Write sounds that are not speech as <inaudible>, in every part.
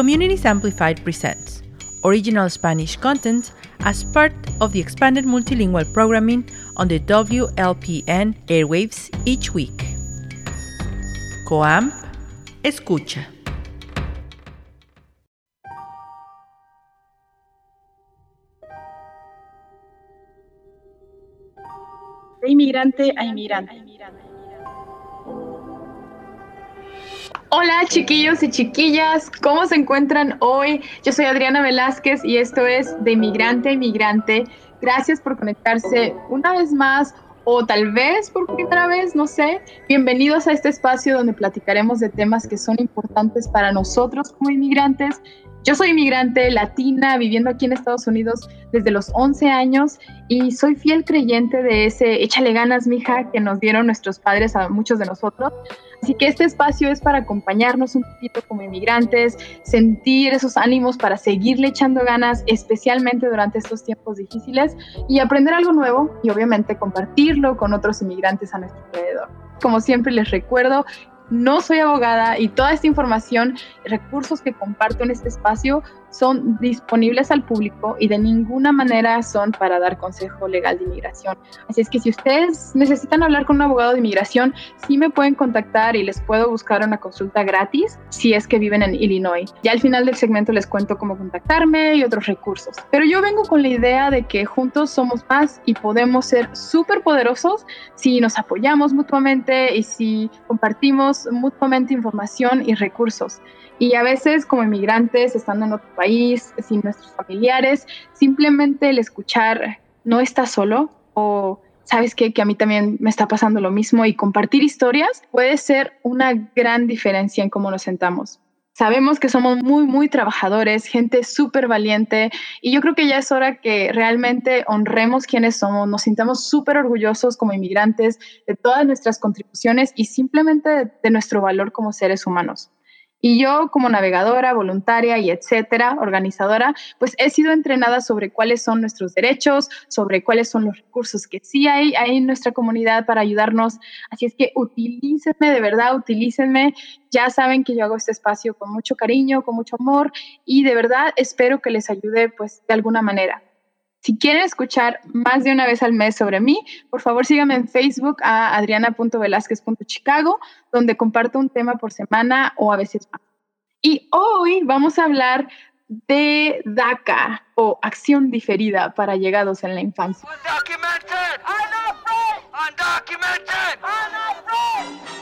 Communities Amplified presents original Spanish content as part of the expanded multilingual programming on the WLPN airwaves each week. COAMP escucha. De inmigrante a inmigrante. Hola chiquillos y chiquillas, ¿cómo se encuentran hoy? Yo soy Adriana Velázquez y esto es De Inmigrante a Inmigrante. Gracias por conectarse una vez más o tal vez por primera vez, no sé. Bienvenidos a este espacio donde platicaremos de temas que son importantes para nosotros como inmigrantes yo soy inmigrante latina viviendo aquí en Estados Unidos desde los 11 años y soy fiel creyente de ese échale ganas, mija, que nos dieron nuestros padres a muchos de nosotros. Así que este espacio es para acompañarnos un poquito como inmigrantes, sentir esos ánimos para seguirle echando ganas, especialmente durante estos tiempos difíciles, y aprender algo nuevo y obviamente compartirlo con otros inmigrantes a nuestro alrededor. Como siempre les recuerdo no soy abogada y toda esta información, recursos que comparto en este espacio son disponibles al público y de ninguna manera son para dar consejo legal de inmigración. Así es que si ustedes necesitan hablar con un abogado de inmigración, sí me pueden contactar y les puedo buscar una consulta gratis si es que viven en Illinois. Ya al final del segmento les cuento cómo contactarme y otros recursos. Pero yo vengo con la idea de que juntos somos más y podemos ser súper poderosos si nos apoyamos mutuamente y si compartimos mutuamente información y recursos. Y a veces como inmigrantes, estando en otro país, sin nuestros familiares, simplemente el escuchar no está solo o sabes qué? que a mí también me está pasando lo mismo y compartir historias puede ser una gran diferencia en cómo nos sentamos. Sabemos que somos muy, muy trabajadores, gente súper valiente y yo creo que ya es hora que realmente honremos quiénes somos, nos sintamos súper orgullosos como inmigrantes de todas nuestras contribuciones y simplemente de nuestro valor como seres humanos. Y yo como navegadora, voluntaria y etcétera, organizadora, pues he sido entrenada sobre cuáles son nuestros derechos, sobre cuáles son los recursos que sí hay, hay en nuestra comunidad para ayudarnos. Así es que utilícenme, de verdad, utilícenme. Ya saben que yo hago este espacio con mucho cariño, con mucho amor y de verdad espero que les ayude pues de alguna manera. Si quieren escuchar más de una vez al mes sobre mí, por favor síganme en Facebook a adriana.velázquez.chicago, donde comparto un tema por semana o a veces más. Y hoy vamos a hablar de DACA o acción diferida para llegados en la infancia.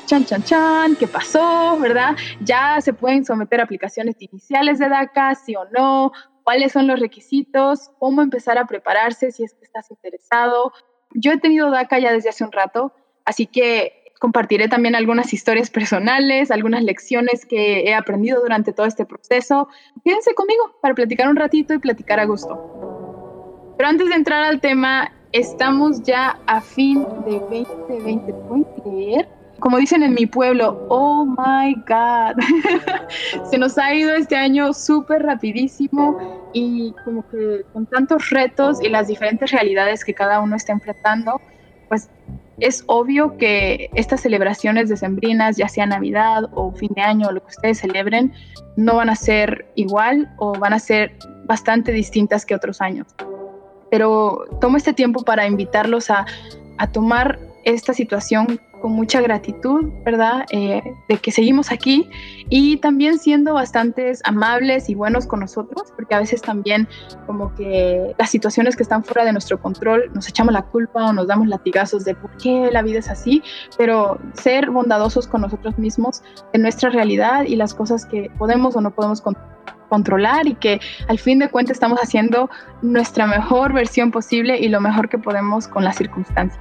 Chan, chan, chan, ¿qué pasó? ¿Verdad? Ya se pueden someter aplicaciones iniciales de DACA, sí o no, cuáles son los requisitos, cómo empezar a prepararse si es que estás interesado. Yo he tenido DACA ya desde hace un rato, así que compartiré también algunas historias personales, algunas lecciones que he aprendido durante todo este proceso. Quédense conmigo para platicar un ratito y platicar a gusto. Pero antes de entrar al tema, estamos ya a fin de 2020. ¿Pueden creer? como dicen en mi pueblo, oh my God, <laughs> se nos ha ido este año súper rapidísimo y como que con tantos retos y las diferentes realidades que cada uno está enfrentando, pues es obvio que estas celebraciones decembrinas, ya sea Navidad o fin de año o lo que ustedes celebren, no van a ser igual o van a ser bastante distintas que otros años. Pero tomo este tiempo para invitarlos a, tomar esta situación con mucha gratitud, ¿verdad? Eh, de que seguimos aquí y también siendo bastantes amables y buenos con nosotros, porque a veces también como que las situaciones que están fuera de nuestro control nos echamos la culpa o nos damos latigazos de por qué la vida es así, pero ser bondadosos con nosotros mismos en nuestra realidad y las cosas que podemos o no podemos controlar y que al fin de cuentas estamos haciendo nuestra mejor versión posible y lo mejor que podemos con las circunstancias.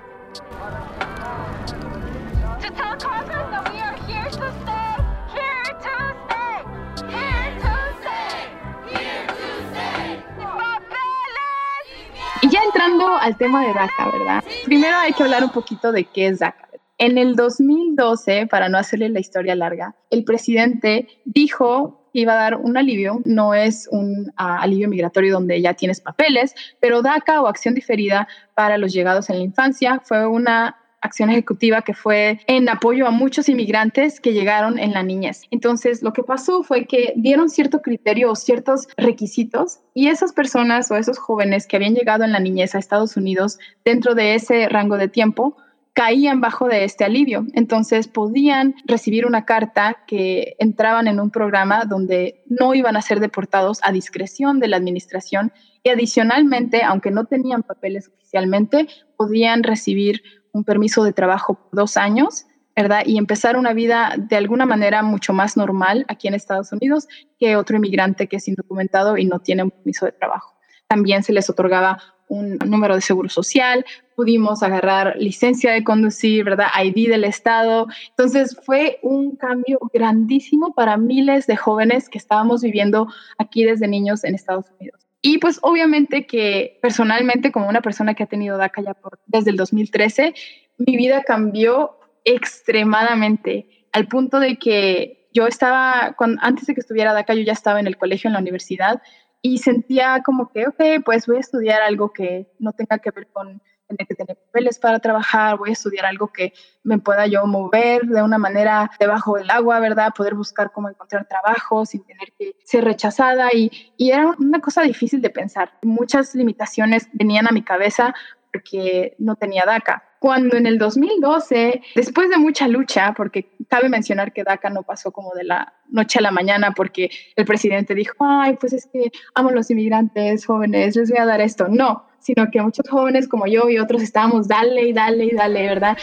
Y ya entrando al tema de DACA, ¿verdad? Primero hay que hablar un poquito de qué es DACA. En el 2012, para no hacerle la historia larga, el presidente dijo iba a dar un alivio, no es un ah, alivio migratorio donde ya tienes papeles, pero DACA o acción diferida para los llegados en la infancia fue una acción ejecutiva que fue en apoyo a muchos inmigrantes que llegaron en la niñez. Entonces, lo que pasó fue que dieron cierto criterio o ciertos requisitos y esas personas o esos jóvenes que habían llegado en la niñez a Estados Unidos dentro de ese rango de tiempo caían bajo de este alivio. Entonces podían recibir una carta que entraban en un programa donde no iban a ser deportados a discreción de la administración y adicionalmente, aunque no tenían papeles oficialmente, podían recibir un permiso de trabajo por dos años, ¿verdad? Y empezar una vida de alguna manera mucho más normal aquí en Estados Unidos que otro inmigrante que es indocumentado y no tiene un permiso de trabajo. También se les otorgaba un número de seguro social, pudimos agarrar licencia de conducir, ¿verdad? ID del Estado. Entonces fue un cambio grandísimo para miles de jóvenes que estábamos viviendo aquí desde niños en Estados Unidos. Y pues obviamente que personalmente, como una persona que ha tenido DACA ya desde el 2013, mi vida cambió extremadamente al punto de que yo estaba, antes de que estuviera DACA, yo ya estaba en el colegio, en la universidad, y sentía como que, ok, pues voy a estudiar algo que no tenga que ver con tener que tener papeles para trabajar, voy a estudiar algo que me pueda yo mover de una manera debajo del agua, ¿verdad? Poder buscar cómo encontrar trabajo sin tener que ser rechazada y, y era una cosa difícil de pensar. Muchas limitaciones venían a mi cabeza porque no tenía DACA. Cuando en el 2012, después de mucha lucha, porque cabe mencionar que DACA no pasó como de la noche a la mañana porque el presidente dijo, ay, pues es que amo a los inmigrantes jóvenes, les voy a dar esto. No, sino que muchos jóvenes como yo y otros estábamos, dale y dale y dale, ¿verdad?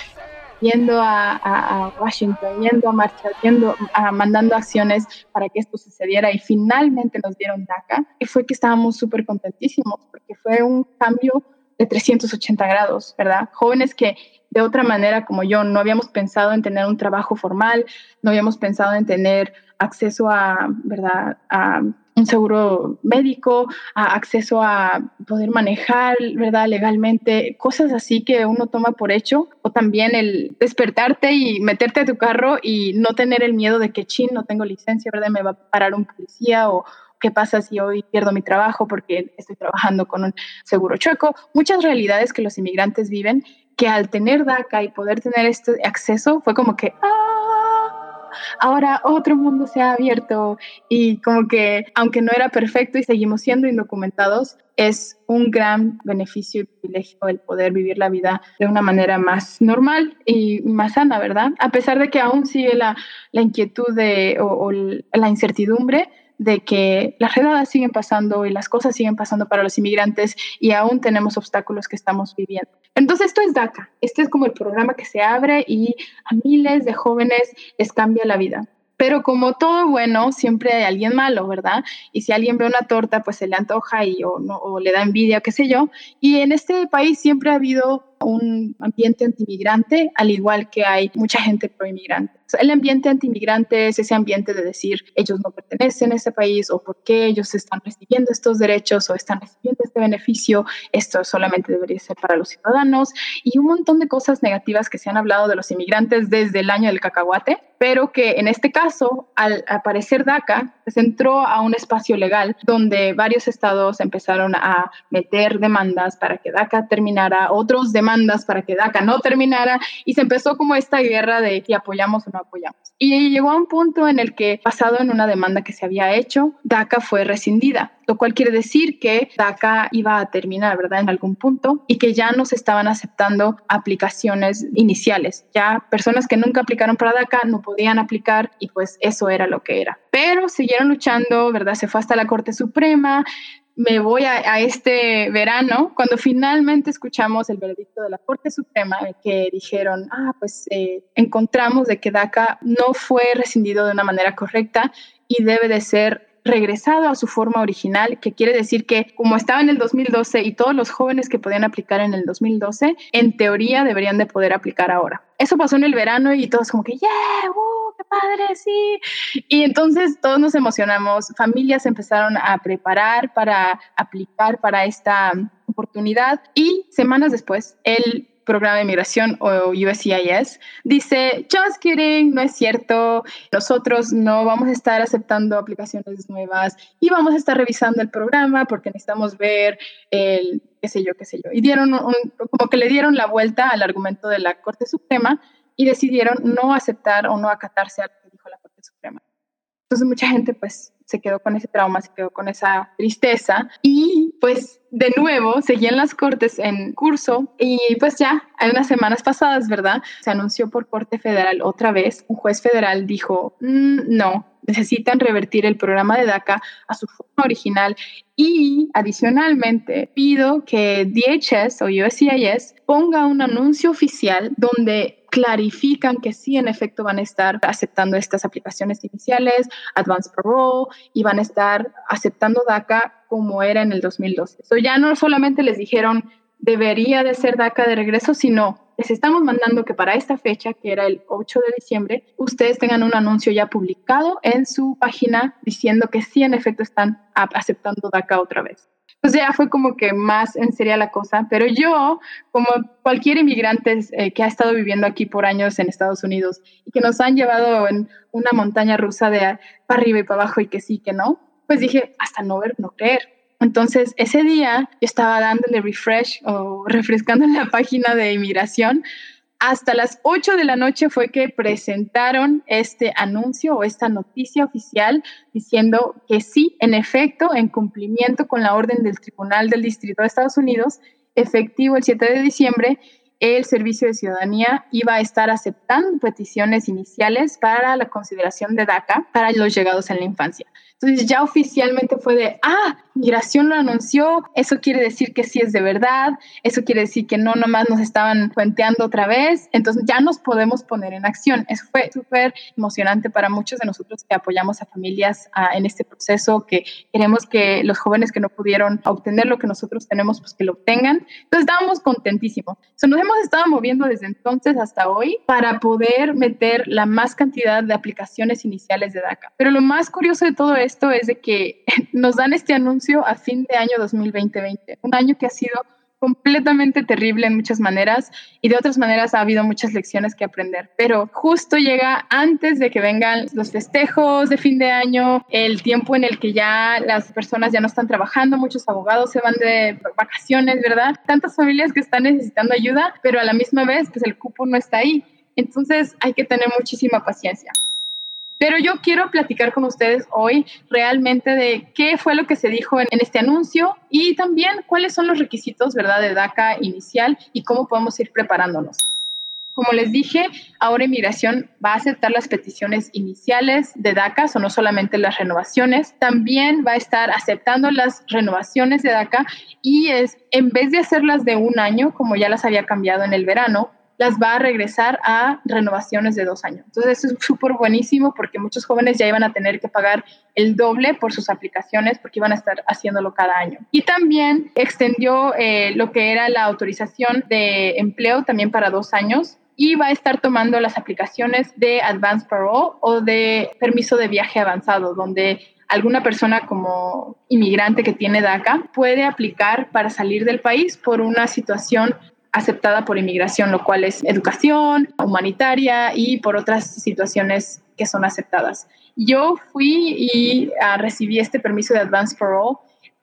Yendo a, Washington, yendo a marchar, yendo, a, mandando acciones para que esto sucediera y finalmente nos dieron DACA. Y fue que estábamos súper contentísimos porque fue un cambio de 380 grados, ¿verdad? Jóvenes que de otra manera como yo no habíamos pensado en tener un trabajo formal, no habíamos pensado en tener acceso a, ¿verdad? A un seguro médico, a acceso a poder manejar, ¿verdad? Legalmente, cosas así que uno toma por hecho, o también el despertarte y meterte a tu carro y no tener el miedo de que, chin, no tengo licencia, ¿verdad? Me va a parar un policía o, qué pasa si hoy pierdo mi trabajo porque estoy trabajando con un seguro chueco. Muchas realidades que los inmigrantes viven que al tener DACA y poder tener este acceso fue como que, ah, ahora otro mundo se ha abierto y como que aunque no era perfecto y seguimos siendo indocumentados, es un gran beneficio y privilegio el poder vivir la vida de una manera más normal y más sana, ¿verdad? A pesar de que aún sigue la, la inquietud de, o la incertidumbre, de que las redadas siguen pasando y las cosas siguen pasando para los inmigrantes y aún tenemos obstáculos que estamos viviendo. Entonces, esto es DACA. Este es como el programa que se abre y a miles de jóvenes les cambia la vida. Pero como todo bueno, siempre hay alguien malo, ¿verdad? Y si alguien ve una torta, pues se le antoja y o, no, o le da envidia, qué sé yo. Y en este país siempre ha habido un ambiente antimigrante, al igual que hay mucha gente pro-inmigrante. El ambiente antimigrante es ese ambiente de decir ellos no pertenecen a ese país o por qué ellos están recibiendo estos derechos o están recibiendo este beneficio, esto solamente debería ser para los ciudadanos y un montón de cosas negativas que se han hablado de los inmigrantes desde el año del cacahuate, pero que en este caso, al aparecer DACA, se entró a un espacio legal donde varios estados empezaron a meter demandas para que DACA terminara, otros demandas para que DACA no terminara y se empezó como esta guerra de si apoyamos o no apoyamos. Y llegó a un punto en el que, basado en una demanda que se había hecho, DACA fue rescindida, lo cual quiere decir que DACA iba a terminar, ¿verdad? En algún punto y que ya no se estaban aceptando aplicaciones iniciales. Ya personas que nunca aplicaron para DACA no podían aplicar y pues eso era lo que era. Pero siguieron luchando, ¿verdad? Se fue hasta la Corte Suprema, me voy a, este verano, cuando finalmente escuchamos el veredicto de la Corte Suprema, que dijeron, ah, pues eh, encontramos de que DACA no fue rescindido de una manera correcta y debe de ser regresado a su forma original, que quiere decir que como estaba en el 2012 y todos los jóvenes que podían aplicar en el 2012, en teoría deberían de poder aplicar ahora. Eso pasó en el verano y todos como que, yeah, uh, qué padre, sí. Y entonces todos nos emocionamos, familias empezaron a preparar para aplicar para esta oportunidad y semanas después el programa de migración o USCIS, dice, just kidding, no es cierto, nosotros no vamos a estar aceptando aplicaciones nuevas y vamos a estar revisando el programa porque necesitamos ver el, qué sé yo, qué sé yo. Y dieron como que le dieron la vuelta al argumento de la Corte Suprema y decidieron no aceptar o no acatarse a lo que dijo la Corte Suprema. Entonces mucha gente pues se quedó con ese trauma, se quedó con esa tristeza y pues de nuevo seguían las cortes en curso y pues ya hay unas semanas pasadas, ¿verdad? Se anunció por Corte Federal otra vez, un juez federal dijo, mm, no, necesitan revertir el programa de DACA a su forma original y adicionalmente pido que DHS o USCIS ponga un anuncio oficial donde clarifican que sí, en efecto, van a estar aceptando estas aplicaciones iniciales, Advanced Parole, y van a estar aceptando DACA como era en el 2012. So ya no solamente les dijeron debería de ser DACA de regreso, sino les estamos mandando que para esta fecha, que era el 8 de diciembre, ustedes tengan un anuncio ya publicado en su página diciendo que sí, en efecto, están aceptando DACA otra vez. Entonces ya fue como que más en serio la cosa, pero yo, como cualquier inmigrante eh, que ha estado viviendo aquí por años en Estados Unidos y que nos han llevado en una montaña rusa de para arriba y para abajo y que sí, que no, pues dije, hasta no ver, no creer. Entonces ese día yo estaba dándole refresh o refrescando <laughs> la página de inmigración hasta las 8 de la noche fue que presentaron este anuncio o esta noticia oficial diciendo que sí, en efecto, en cumplimiento con la orden del Tribunal del Distrito de Estados Unidos, efectivo el 7 de diciembre, el Servicio de Ciudadanía iba a estar aceptando peticiones iniciales para la consideración de DACA para los llegados en la infancia. Entonces ya oficialmente fue de, ah, migración lo anunció, eso quiere decir que sí es de verdad, eso quiere decir que no nomás nos estaban puenteando otra vez, entonces ya nos podemos poner en acción. Eso fue súper emocionante para muchos de nosotros que apoyamos a familias en este proceso, que queremos que los jóvenes que no pudieron obtener lo que nosotros tenemos, pues que lo obtengan. Entonces estábamos contentísimos. So, nos hemos estado moviendo desde entonces hasta hoy para poder meter la más cantidad de aplicaciones iniciales de DACA. Pero lo más curioso de todo esto esto es de que <laughs> nos dan este anuncio a fin de año 2020, un año que ha sido completamente terrible en muchas maneras y de otras maneras ha habido muchas lecciones que aprender. Pero justo llega antes de que vengan los festejos de fin de año, el tiempo en el que ya las personas ya no están trabajando, muchos abogados se van de vacaciones, ¿verdad? Tantas familias que están necesitando ayuda, pero a la misma vez pues el cupo no está ahí. Entonces hay que tener muchísima paciencia. Pero yo quiero platicar con ustedes hoy realmente de qué fue lo que se dijo en, este anuncio y también cuáles son los requisitos, ¿verdad?, de DACA inicial y cómo podemos ir preparándonos. Como les dije, ahora Inmigración va a aceptar las peticiones iniciales de DACA, o no solamente las renovaciones, también va a estar aceptando las renovaciones de DACA y es, en vez de hacerlas de un año, como ya las había cambiado en el verano, las va a regresar a renovaciones de dos años. Entonces, eso es súper buenísimo porque muchos jóvenes ya iban a tener que pagar el doble por sus aplicaciones porque iban a estar haciéndolo cada año. Y también extendió eh, lo que era la autorización de empleo también para dos años y va a estar tomando las aplicaciones de Advanced Parole o de permiso de viaje avanzado, donde alguna persona como inmigrante que tiene DACA puede aplicar para salir del país por una situación aceptada por inmigración, lo cual es educación, humanitaria y por otras situaciones que son aceptadas. Yo fui y uh, recibí este permiso de Advance for All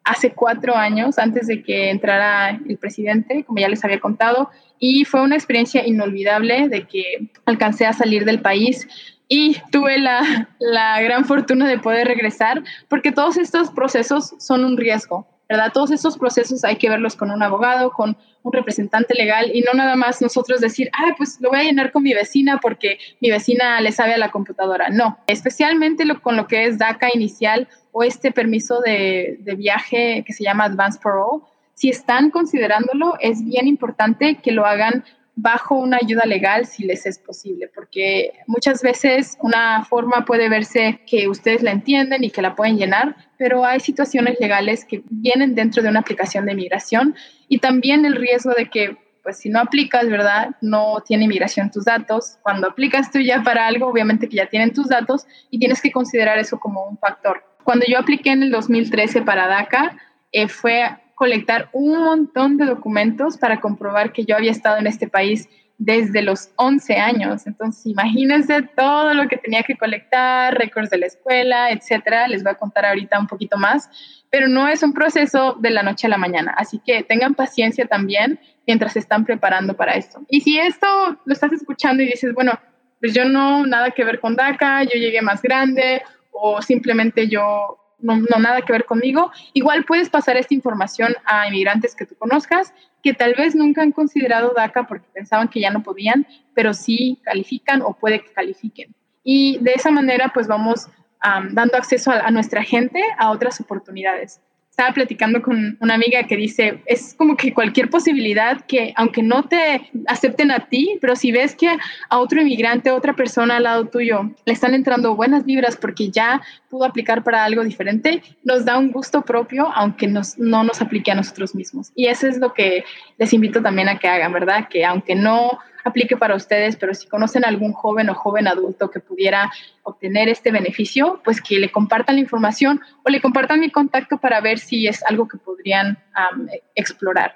hace cuatro años, antes de que entrara el presidente, como ya les había contado, y fue una experiencia inolvidable de que alcancé a salir del país y tuve la, la gran fortuna de poder regresar, porque todos estos procesos son un riesgo. ¿Verdad? Todos estos procesos hay que verlos con un abogado, con un representante legal y no nada más nosotros decir, ah, pues lo voy a llenar con mi vecina porque mi vecina le sabe a la computadora. No, especialmente con lo que es DACA inicial o este permiso de, de viaje que se llama Advance Parole, si están considerándolo, es bien importante que lo hagan bajo una ayuda legal si les es posible, porque muchas veces una forma puede verse que ustedes la entienden y que la pueden llenar, pero hay situaciones legales que vienen dentro de una aplicación de migración y también el riesgo de que pues si no aplicas, ¿verdad? No tiene migración tus datos. Cuando aplicas tú ya para algo, obviamente que ya tienen tus datos y tienes que considerar eso como un factor. Cuando yo apliqué en el 2013 para DACA, eh, fue colectar un montón de documentos para comprobar que yo había estado en este país desde los 11 años. Entonces, imagínense todo lo que tenía que colectar, récords de la escuela, etcétera. Les voy a contar ahorita un poquito más, pero no es un proceso de la noche a la mañana. Así que tengan paciencia también mientras se están preparando para esto. Y si esto lo estás escuchando y dices, bueno, pues yo no, nada que ver con DACA, yo llegué más grande o simplemente yo no, no, nada que ver conmigo, igual puedes pasar esta información a inmigrantes que tú conozcas que tal vez nunca han considerado DACA porque pensaban que ya no podían, pero sí califican o puede que califiquen. Y de esa manera, pues vamos dando acceso a, nuestra gente a otras oportunidades estaba platicando con una amiga que dice, es como que cualquier posibilidad que, aunque no te acepten a ti, pero si ves que a otro inmigrante, a otra persona al lado tuyo, le están entrando buenas vibras porque ya pudo aplicar para algo diferente, nos da un gusto propio, aunque nos, no nos aplique a nosotros mismos. Y eso es lo que les invito también a que hagan, ¿verdad? Que aunque no aplique para ustedes, pero si conocen algún joven o joven adulto que pudiera obtener este beneficio, pues que le compartan la información o le compartan mi contacto para ver si es algo que podrían explorar.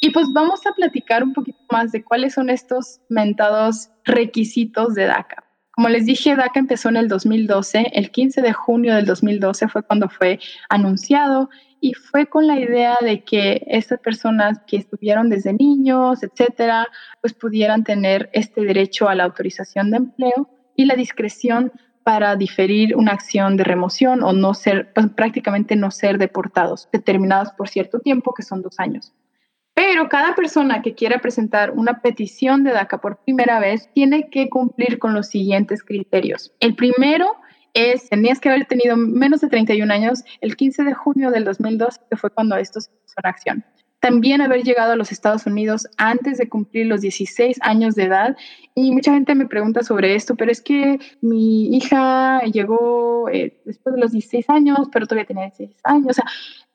Y pues vamos a platicar un poquito más de cuáles son estos mentados requisitos de DACA. Como les dije, DACA empezó en el 2012, el 15 de junio del 2012 fue cuando fue anunciado y fue con la idea de que estas personas que estuvieron desde niños, etcétera, pues pudieran tener este derecho a la autorización de empleo y la discreción para diferir una acción de remoción o no ser, pues, prácticamente no ser deportados, determinados por cierto tiempo, que son dos años. Pero cada persona que quiera presentar una petición de DACA por primera vez tiene que cumplir con los siguientes criterios. El primero es, tenías que haber tenido menos de 31 años el 15 de junio del 2002, que fue cuando esto se puso en acción. También haber llegado a los Estados Unidos antes de cumplir los 16 años de edad. Y mucha gente me pregunta sobre esto, pero es que mi hija llegó eh, después de los 16 años, pero todavía tenía 16 años. O sea,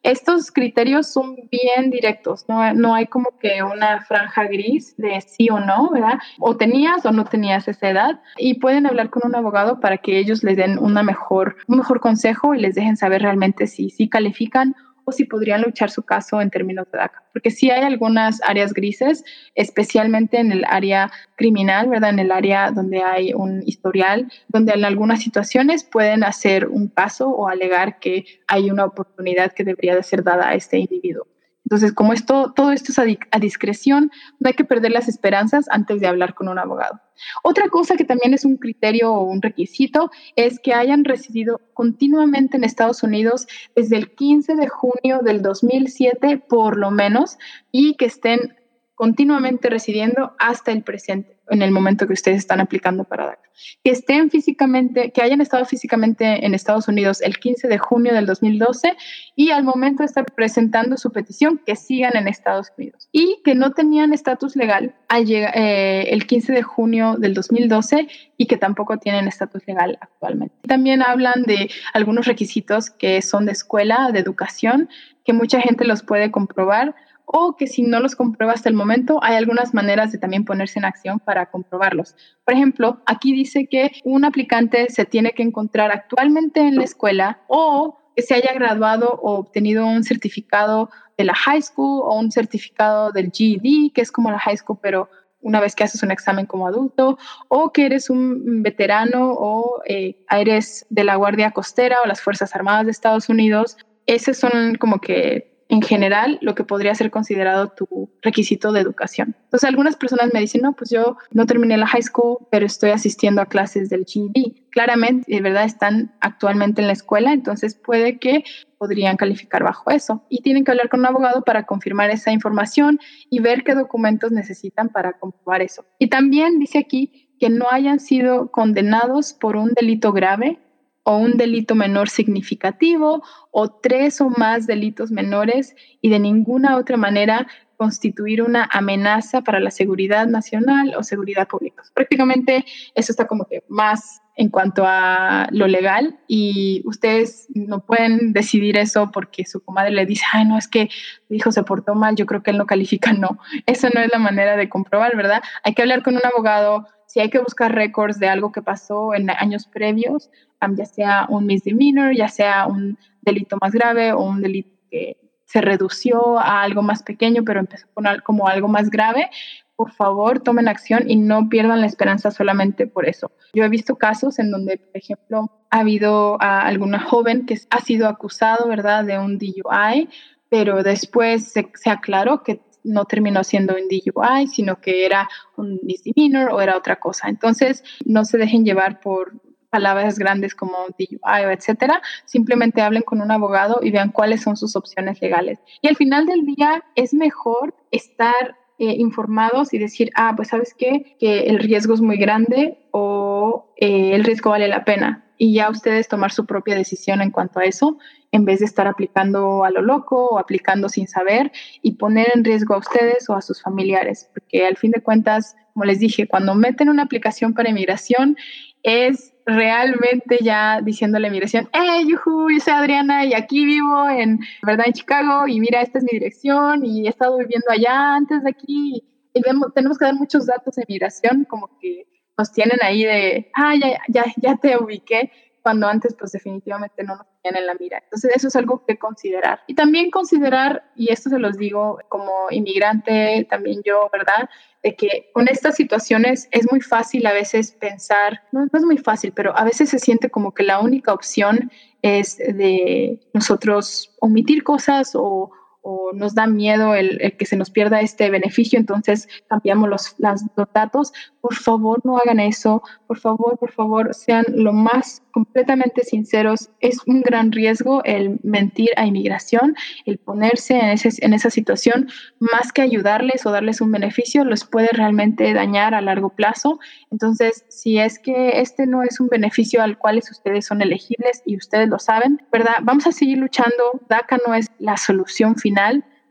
estos criterios son bien directos, no, no, hay como que una franja gris de sí o no, ¿verdad? O tenías o no tenías esa edad y pueden hablar con un abogado para que ellos les den una mejor, un mejor consejo y les dejen saber realmente si, si califican si podrían luchar su caso en términos de DACA. Porque sí hay algunas áreas grises, especialmente en el área criminal, ¿verdad? En el área donde hay un historial, donde en algunas situaciones pueden hacer un caso o alegar que hay una oportunidad que debería de ser dada a este individuo. Entonces, como esto, todo esto es a, discreción, no hay que perder las esperanzas antes de hablar con un abogado. Otra cosa que también es un criterio o un requisito es que hayan residido continuamente en Estados Unidos desde el 15 de junio del 2007 por lo menos y que estén continuamente residiendo hasta el presente en el momento que ustedes están aplicando para DACA. Que estén físicamente, que hayan estado físicamente en Estados Unidos el 15 de junio del 2012 y al momento de estar presentando su petición, que sigan en Estados Unidos. Y que no tenían estatus legal al eh, el 15 de junio del 2012 y que tampoco tienen estatus legal actualmente. También hablan de algunos requisitos que son de escuela, de educación, que mucha gente los puede comprobar o que si no los comprueba hasta el momento, hay algunas maneras de también ponerse en acción para comprobarlos. Por ejemplo, aquí dice que un aplicante se tiene que encontrar actualmente en la escuela o que se haya graduado o obtenido un certificado de la high school o un certificado del GED, que es como la high school, pero una vez que haces un examen como adulto, o que eres un veterano o eh, eres de la Guardia Costera o las Fuerzas Armadas de Estados Unidos. Esos son como que en general lo que podría ser considerado tu requisito de educación. Entonces, algunas personas me dicen, no, pues yo no terminé la high school, pero estoy asistiendo a clases del GED. Claramente, de verdad, están actualmente en la escuela, entonces puede que podrían calificar bajo eso. Y tienen que hablar con un abogado para confirmar esa información y ver qué documentos necesitan para comprobar eso. Y también dice aquí que no hayan sido condenados por un delito grave o un delito menor significativo o tres o más delitos menores y de ninguna otra manera constituir una amenaza para la seguridad nacional o seguridad pública. Prácticamente eso está como que más en cuanto a lo legal y ustedes no pueden decidir eso porque su comadre le dice, ay, no, es que su hijo se portó mal, yo creo que él no califica, <laughs> no, eso no es la manera de comprobar, ¿verdad? Hay que hablar con un abogado, si hay que buscar récords de algo que pasó en años previos, ya sea un misdemeanor, ya sea un delito más grave o un delito que se redució a algo más pequeño, pero empezó como algo más grave, por favor tomen acción y no pierdan la esperanza solamente por eso. Yo he visto casos en donde, por ejemplo, ha habido a alguna joven que ha sido acusado, ¿verdad?, de un DUI, pero después se, se aclaró que no terminó siendo un DUI, sino que era un misdemeanor o era otra cosa. Entonces, no se dejen llevar por palabras grandes como DUI o etcétera, simplemente hablen con un abogado y vean cuáles son sus opciones legales. Y al final del día es mejor estar eh, informados y decir, ah, pues sabes qué, que el riesgo es muy grande o eh, el riesgo vale la pena. Y ya ustedes tomar su propia decisión en cuanto a eso, en vez de estar aplicando a lo loco o aplicando sin saber y poner en riesgo a ustedes o a sus familiares. Porque al fin de cuentas, como les dije, cuando meten una aplicación para inmigración, es realmente ya diciéndole a migración, hey, yuhu, yo soy Adriana y aquí vivo en, ¿verdad? En Chicago y mira, esta es mi dirección y he estado viviendo allá antes de aquí y tenemos que dar muchos datos de migración como que nos tienen ahí de, ah, ya, ya, ya te ubiqué, cuando antes pues definitivamente no nos tenían en la mira. Entonces eso es algo que considerar. Y también considerar, y esto se los digo como inmigrante, también yo, ¿verdad? de que con estas situaciones es muy fácil a veces pensar, no, no, es muy fácil, pero a veces se siente como que la única opción es de nosotros omitir cosas o, o nos da miedo el, que se nos pierda este beneficio, entonces cambiamos los, los datos. Por favor, no hagan eso. Por favor, por favor, sean lo más completamente sinceros. Es un gran riesgo el mentir a inmigración, el ponerse en, ese, en esa situación, más que ayudarles o darles un beneficio, los puede realmente dañar a largo plazo. Entonces, si es que este no es un beneficio al cual ustedes son elegibles y ustedes lo saben, ¿verdad? Vamos a seguir luchando. DACA no es la solución final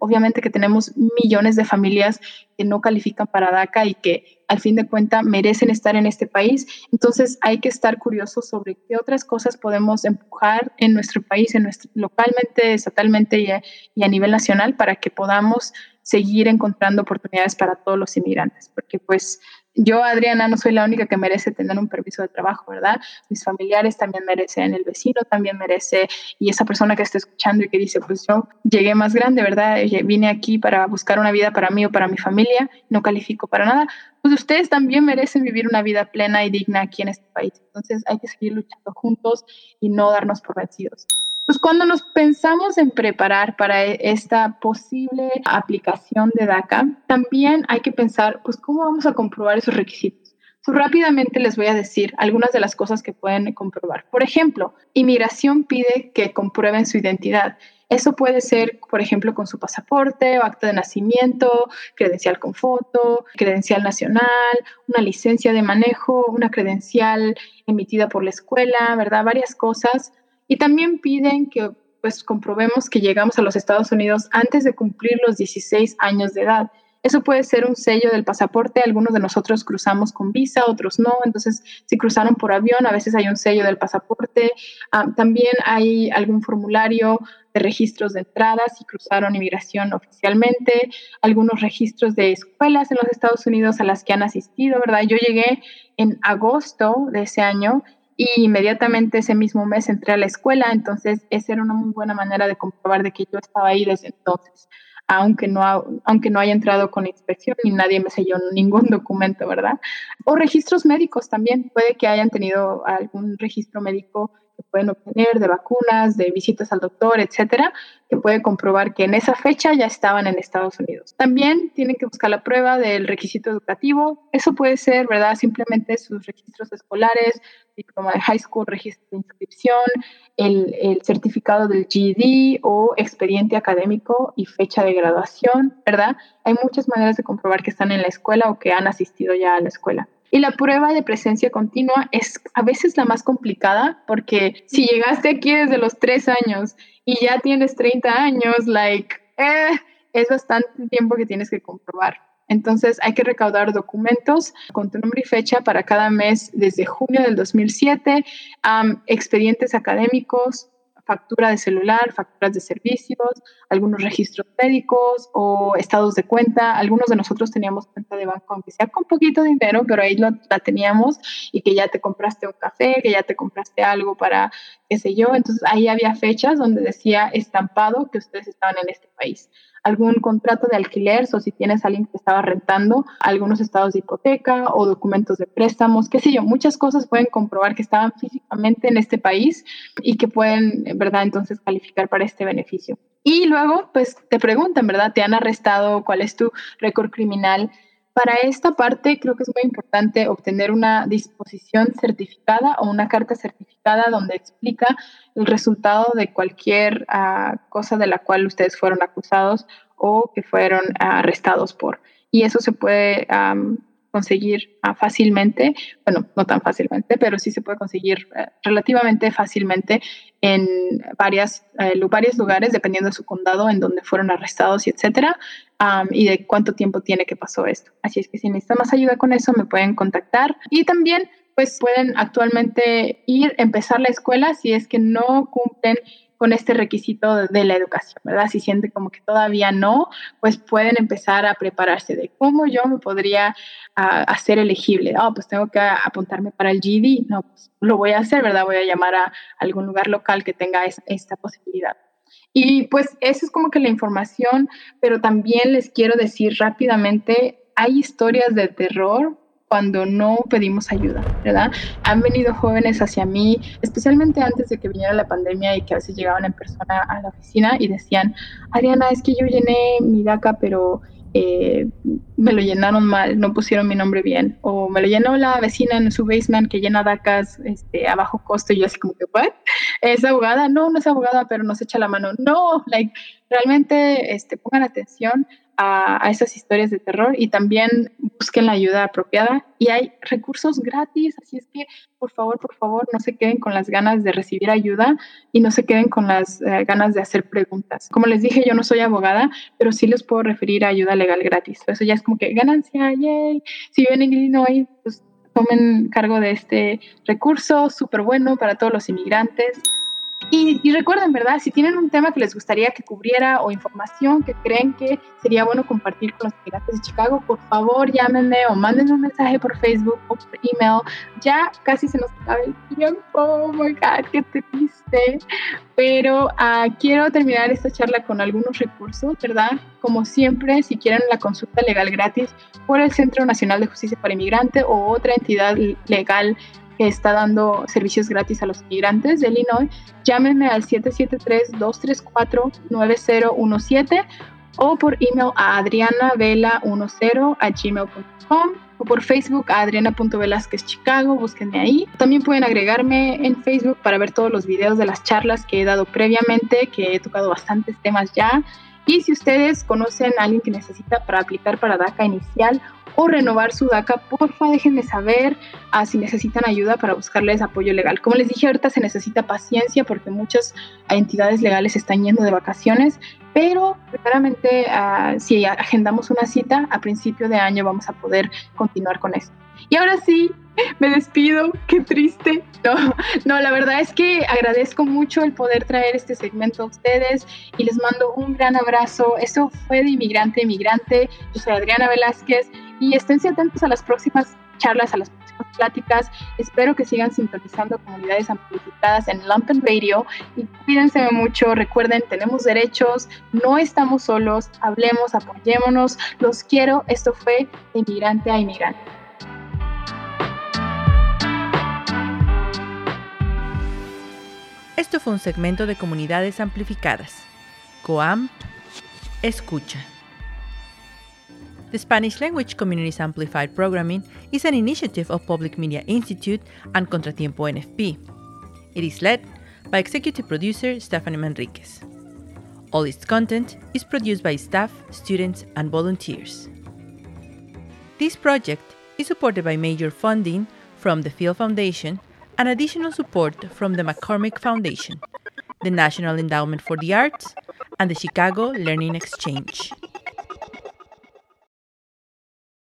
Obviamente que tenemos millones de familias que no califican para DACA y que al fin de cuentas merecen estar en este país. Entonces hay que estar curiosos sobre qué otras cosas podemos empujar en nuestro país, en nuestro, localmente, estatalmente y y a nivel nacional para que podamos seguir encontrando oportunidades para todos los inmigrantes. Porque pues yo, Adriana, no soy la única que merece tener un permiso de trabajo, ¿verdad? Mis familiares también merecen, el vecino también merece, y esa persona que está escuchando y que dice, pues yo llegué más grande, ¿verdad? Vine aquí para buscar una vida para mí o para mi familia, no califico para nada, pues ustedes también merecen vivir una vida plena y digna aquí en este país. Entonces hay que seguir luchando juntos y no darnos por vencidos. Pues cuando nos pensamos en preparar para e, esta posible aplicación de DACA, también hay que pensar, pues, ¿cómo vamos a comprobar esos requisitos? Pues rápidamente les voy a decir algunas de las cosas que pueden comprobar. Por ejemplo, inmigración pide que comprueben su identidad. Eso puede ser, por ejemplo, con su pasaporte o acta de nacimiento, credencial con foto, credencial nacional, una licencia de manejo, una credencial emitida por la escuela, ¿verdad? Varias cosas y también piden que pues comprobemos que llegamos a los Estados Unidos antes de cumplir los 16 años de edad. Eso puede ser un sello del pasaporte. Algunos de nosotros cruzamos con visa, otros no. Entonces, si cruzaron por avión, a veces hay un sello del pasaporte. Ah, también hay algún formulario de registros de entrada si cruzaron inmigración oficialmente, algunos registros de escuelas en los Estados Unidos a las que han asistido, ¿verdad? Yo llegué en agosto de ese año y inmediatamente ese mismo mes entré a la escuela, entonces esa era una muy buena manera de comprobar de que yo estaba ahí desde entonces, aunque no, aunque no haya entrado con inspección y nadie me selló ningún documento, ¿verdad? O registros médicos también, puede que hayan tenido algún registro médico pueden obtener de vacunas, de visitas al doctor, etcétera, que puede comprobar que en esa fecha ya estaban en Estados Unidos. También tienen que buscar la prueba del requisito educativo. Eso puede ser, ¿verdad? Simplemente sus registros escolares, diploma de high school, registro de inscripción, el, el certificado del GED o expediente académico y fecha de graduación, ¿verdad? Hay muchas maneras de comprobar que están en la escuela o que han asistido ya a la escuela. Y la prueba de presencia continua es a veces la más complicada porque si llegaste aquí desde los tres años y ya tienes 30 años, like, eh, es bastante tiempo que tienes que comprobar. Entonces hay que recaudar documentos con tu nombre y fecha para cada mes desde junio del 2007, expedientes académicos, factura de celular, facturas de servicios, algunos registros médicos o estados de cuenta. Algunos de nosotros teníamos cuenta de banco, aunque sea con poquito dinero, pero ahí la teníamos y que ya te compraste un café, que ya te compraste algo para qué sé yo. Entonces ahí había fechas donde decía estampado que ustedes estaban en este país. Algún contrato de alquiler, o si tienes alguien que estaba rentando, algunos estados de hipoteca o documentos de préstamos, qué sé yo, muchas cosas pueden comprobar que estaban físicamente en este país y que pueden, ¿verdad? Entonces calificar para este beneficio. Y luego, pues te preguntan, ¿verdad? ¿Te han arrestado? ¿Cuál es tu récord criminal? Para esta parte creo que es muy importante obtener una disposición certificada o una carta certificada donde explica el resultado de cualquier ah, cosa de la cual ustedes fueron acusados o que fueron arrestados por. Y eso se puede conseguir ah, fácilmente, bueno, no tan fácilmente, pero sí se puede conseguir eh, relativamente fácilmente en varias, eh, varios lugares, dependiendo de su condado, en donde fueron arrestados y etcétera, y de cuánto tiempo tiene que pasó esto. Así es que si necesitan más ayuda con eso, me pueden contactar. Y también pues pueden actualmente ir, empezar la escuela si es que no cumplen con este requisito de la educación, ¿verdad? Si sienten como que todavía no, pues pueden empezar a prepararse de cómo yo me podría hacer elegible. Oh, pues tengo que apuntarme para el GD. No, pues lo voy a hacer, ¿verdad? Voy a llamar a algún lugar local que tenga esta posibilidad. Y pues eso es como que la información, pero también les quiero decir rápidamente, hay historias de terror cuando no pedimos ayuda, ¿verdad? Han venido jóvenes hacia mí, especialmente antes de que viniera la pandemia y que a veces llegaban en persona a la oficina y decían, Ariana, es que yo llené mi DACA, pero eh, me lo llenaron mal, no pusieron mi nombre bien, o me lo llenó la vecina en su basement que llena DACAs este, a bajo costo y yo así como que, ¿what? ¿Es abogada? No, no es abogada, pero nos echa la mano. No, like, realmente este, pongan atención a, esas historias de terror y también busquen la ayuda apropiada. Y hay recursos gratis, así es que por favor, por favor, no se queden con las ganas de recibir ayuda y no se queden con las eh, ganas de hacer preguntas. Como les dije, yo no soy abogada, pero sí les puedo referir a ayuda legal gratis. Eso ya es como que ganancia, yay. Si viven en Illinois, pues tomen cargo de este recurso súper bueno para todos los inmigrantes. Y, recuerden, ¿verdad? Si tienen un tema que les gustaría que cubriera o información que creen que sería bueno compartir con los migrantes de Chicago, por favor llámenme o mándenme un mensaje por Facebook o por email. Ya casi se nos acaba el tiempo. Oh my God, qué triste. Pero uh, quiero terminar esta charla con algunos recursos, ¿verdad? Como siempre, si quieren la consulta legal gratis por el Centro Nacional de Justicia para Inmigrante o otra entidad legal que está dando servicios gratis a los inmigrantes de Illinois, llámenme al 773-234-9017 o por email a adrianavela10 a gmail.com o por Facebook a adriana.velázquez Chicago, búsquenme ahí. También pueden agregarme en Facebook para ver todos los videos de las charlas que he dado previamente, que he tocado bastantes temas ya. Y si ustedes conocen a alguien que necesita para aplicar para DACA inicial o renovar su DACA, porfa déjenme saber ah, si necesitan ayuda para buscarles apoyo legal. Como les dije, ahorita se necesita paciencia porque muchas entidades legales están yendo de vacaciones, pero claramente ah, si agendamos una cita a principio de año vamos a poder continuar con esto. Y ahora sí, me despido, qué triste. No, no, la verdad es que agradezco mucho el poder traer este segmento a ustedes y les mando un gran abrazo. Esto fue de Inmigrante Inmigrante. Yo soy Adriana Velázquez y esténse atentos a las próximas charlas, a las próximas pláticas. Espero que sigan sintonizando comunidades amplificadas en Lumpen Radio y cuídense mucho. Recuerden, tenemos derechos, no estamos solos, hablemos, apoyémonos. Los quiero. Esto fue de Inmigrante a Inmigrante. Esto fue un segmento de Comunidades Amplificadas. Coam, escucha. The Spanish Language Communities Amplified Programming is an initiative of Public Media Institute and Contratiempo NFP. It is led by executive producer Stephanie Manriquez. All its content is produced by staff, students, and volunteers. This project is supported by major funding from the Field Foundation and additional support from the McCormick Foundation, the National Endowment for the Arts, and the Chicago Learning Exchange.